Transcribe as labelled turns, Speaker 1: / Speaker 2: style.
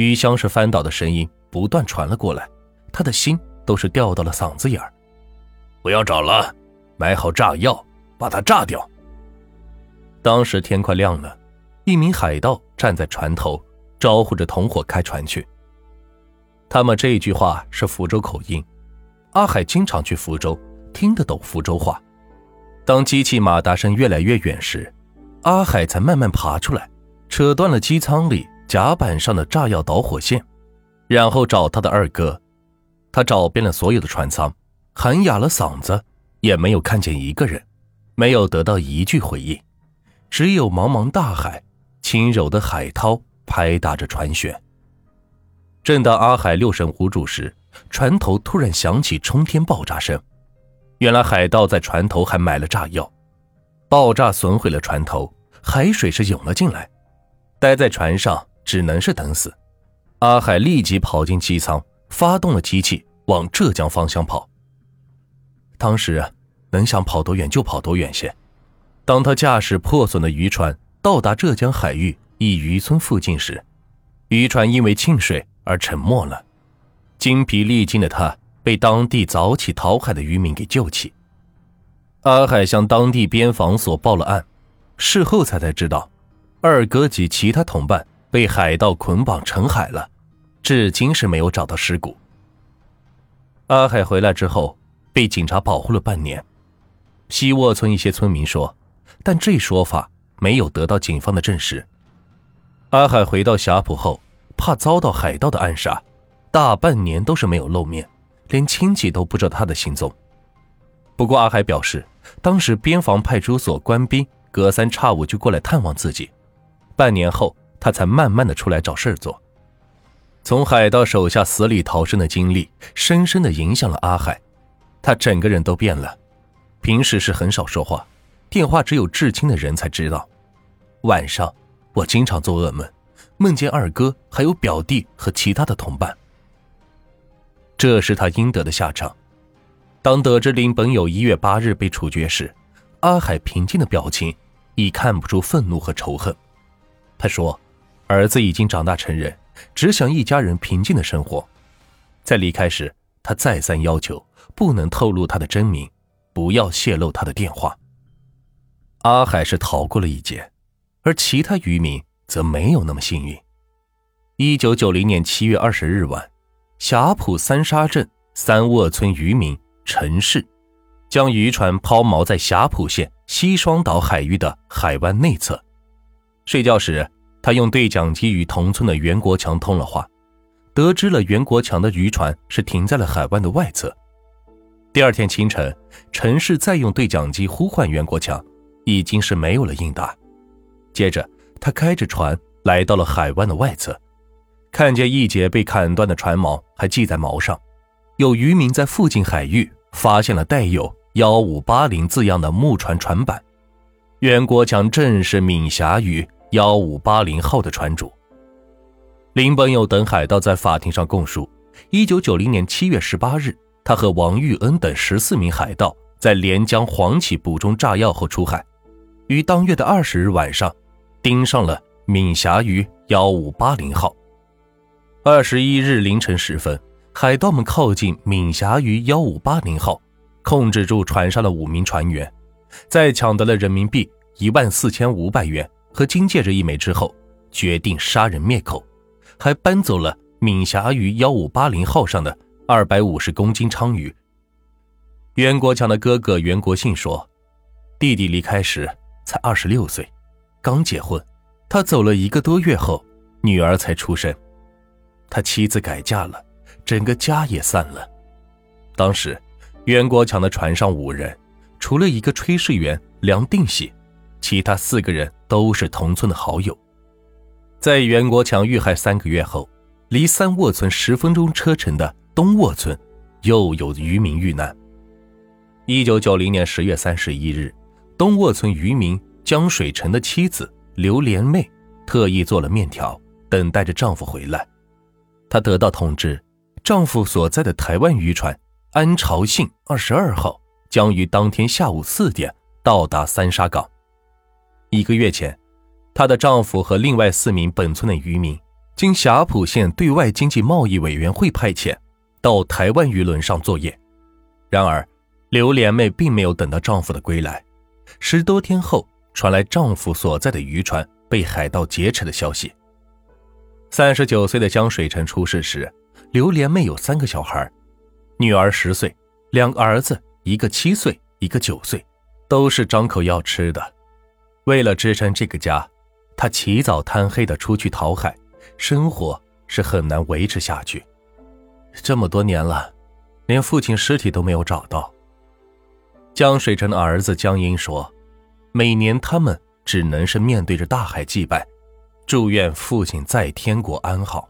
Speaker 1: 鱼箱是翻倒的声音不断传了过来，他的心都是掉到了嗓子眼儿。
Speaker 2: 不要找了，买好炸药，把它炸掉。
Speaker 1: 当时天快亮了，一名海盗站在船头，招呼着同伙开船去。他们这句话是福州口音，阿海经常去福州，听得懂福州话。当机器马达声越来越远时，阿海才慢慢爬出来，扯断了机舱里甲板上的炸药导火线，然后找他的二哥。他找遍了所有的船舱，喊哑了嗓子，也没有看见一个人，没有得到一句回应。只有茫茫大海，轻柔的海涛拍打着船舷。正当阿海六神无主时，船头突然响起冲天爆炸声。原来海盗在船头还埋了炸药，爆炸损毁了船头，海水是涌了进来。待在船上只能是等死。阿海立即跑进机舱，发动了机器往浙江方向跑。当时啊能想跑多远就跑多远些。当他驾驶破损的渔船到达浙江海域一渔村附近时，渔船因为浸水而沉没了。精疲力尽的他被当地早起讨海的渔民给救起。阿海向当地边防所报了案，事后才才知道，二哥及其他同伴被海盗捆绑沉海了，至今是没有找到尸骨。阿海回来之后被警察保护了半年。西沃村一些村民说。但这说法没有得到警方的证实。阿海回到霞浦后，怕遭到海盗的暗杀，大半年都是没有露面，连亲戚都不知道他的行踪。不过阿海表示，当时边防派出所官兵隔三差五就过来探望自己，半年后他才慢慢的出来找事儿做。从海盗手下死里逃生的经历，深深的影响了阿海，他整个人都变了，平时是很少说话。电话只有至亲的人才知道。晚上，我经常做噩梦，梦见二哥还有表弟和其他的同伴。这是他应得的下场。当得知林本友一月八日被处决时，阿海平静的表情已看不出愤怒和仇恨。他说：“儿子已经长大成人，只想一家人平静的生活。”在离开时，他再三要求不能透露他的真名，不要泄露他的电话。阿海是逃过了一劫，而其他渔民则没有那么幸运。一九九零年七月二十日晚，霞浦三沙镇三沃村渔民陈氏，将渔船抛锚在霞浦县西双岛海域的海湾内侧。睡觉时，他用对讲机与同村的袁国强通了话，得知了袁国强的渔船是停在了海湾的外侧。第二天清晨，陈氏再用对讲机呼唤袁国强。已经是没有了应答。接着，他开着船来到了海湾的外侧，看见一节被砍断的船锚还系在锚上。有渔民在附近海域发现了带有“幺五八零”字样的木船船板。袁国强正是闽霞鱼“幺五八零”号的船主。林本友等海盗在法庭上供述：一九九零年七月十八日，他和王玉恩等十四名海盗在连江黄岐捕中炸药后出海。于当月的二十日晚上，盯上了闽霞鱼幺五八零号。二十一日凌晨时分，海盗们靠近闽霞鱼幺五八零号，控制住船上的五名船员，在抢得了人民币一万四千五百元和金戒指一枚之后，决定杀人灭口，还搬走了闽霞鱼幺五八零号上的二百五十公斤鲳鱼。袁国强的哥哥袁国信说：“弟弟离开时。”才二十六岁，刚结婚。他走了一个多月后，女儿才出生。他妻子改嫁了，整个家也散了。当时，袁国强的船上五人，除了一个炊事员梁定喜，其他四个人都是同村的好友。在袁国强遇害三个月后，离三沃村十分钟车程的东沃村，又有渔民遇难。一九九零年十月三十一日。东沃村渔民江水成的妻子刘莲妹特意做了面条，等待着丈夫回来。她得到通知，丈夫所在的台湾渔船“安朝信二十二号”将于当天下午四点到达三沙港。一个月前，她的丈夫和另外四名本村的渔民经霞浦县对外经济贸易委员会派遣，到台湾渔轮上作业。然而，刘莲妹并没有等到丈夫的归来。十多天后，传来丈夫所在的渔船被海盗劫持的消息。三十九岁的江水成出事时，刘莲妹有三个小孩，女儿十岁，两个儿子，一个七岁，一个九岁，都是张口要吃的。为了支撑这个家，他起早贪黑的出去讨海，生活是很难维持下去。这么多年了，连父亲尸体都没有找到。江水城的儿子江英说：“每年他们只能是面对着大海祭拜。”祝愿父亲在天国安好。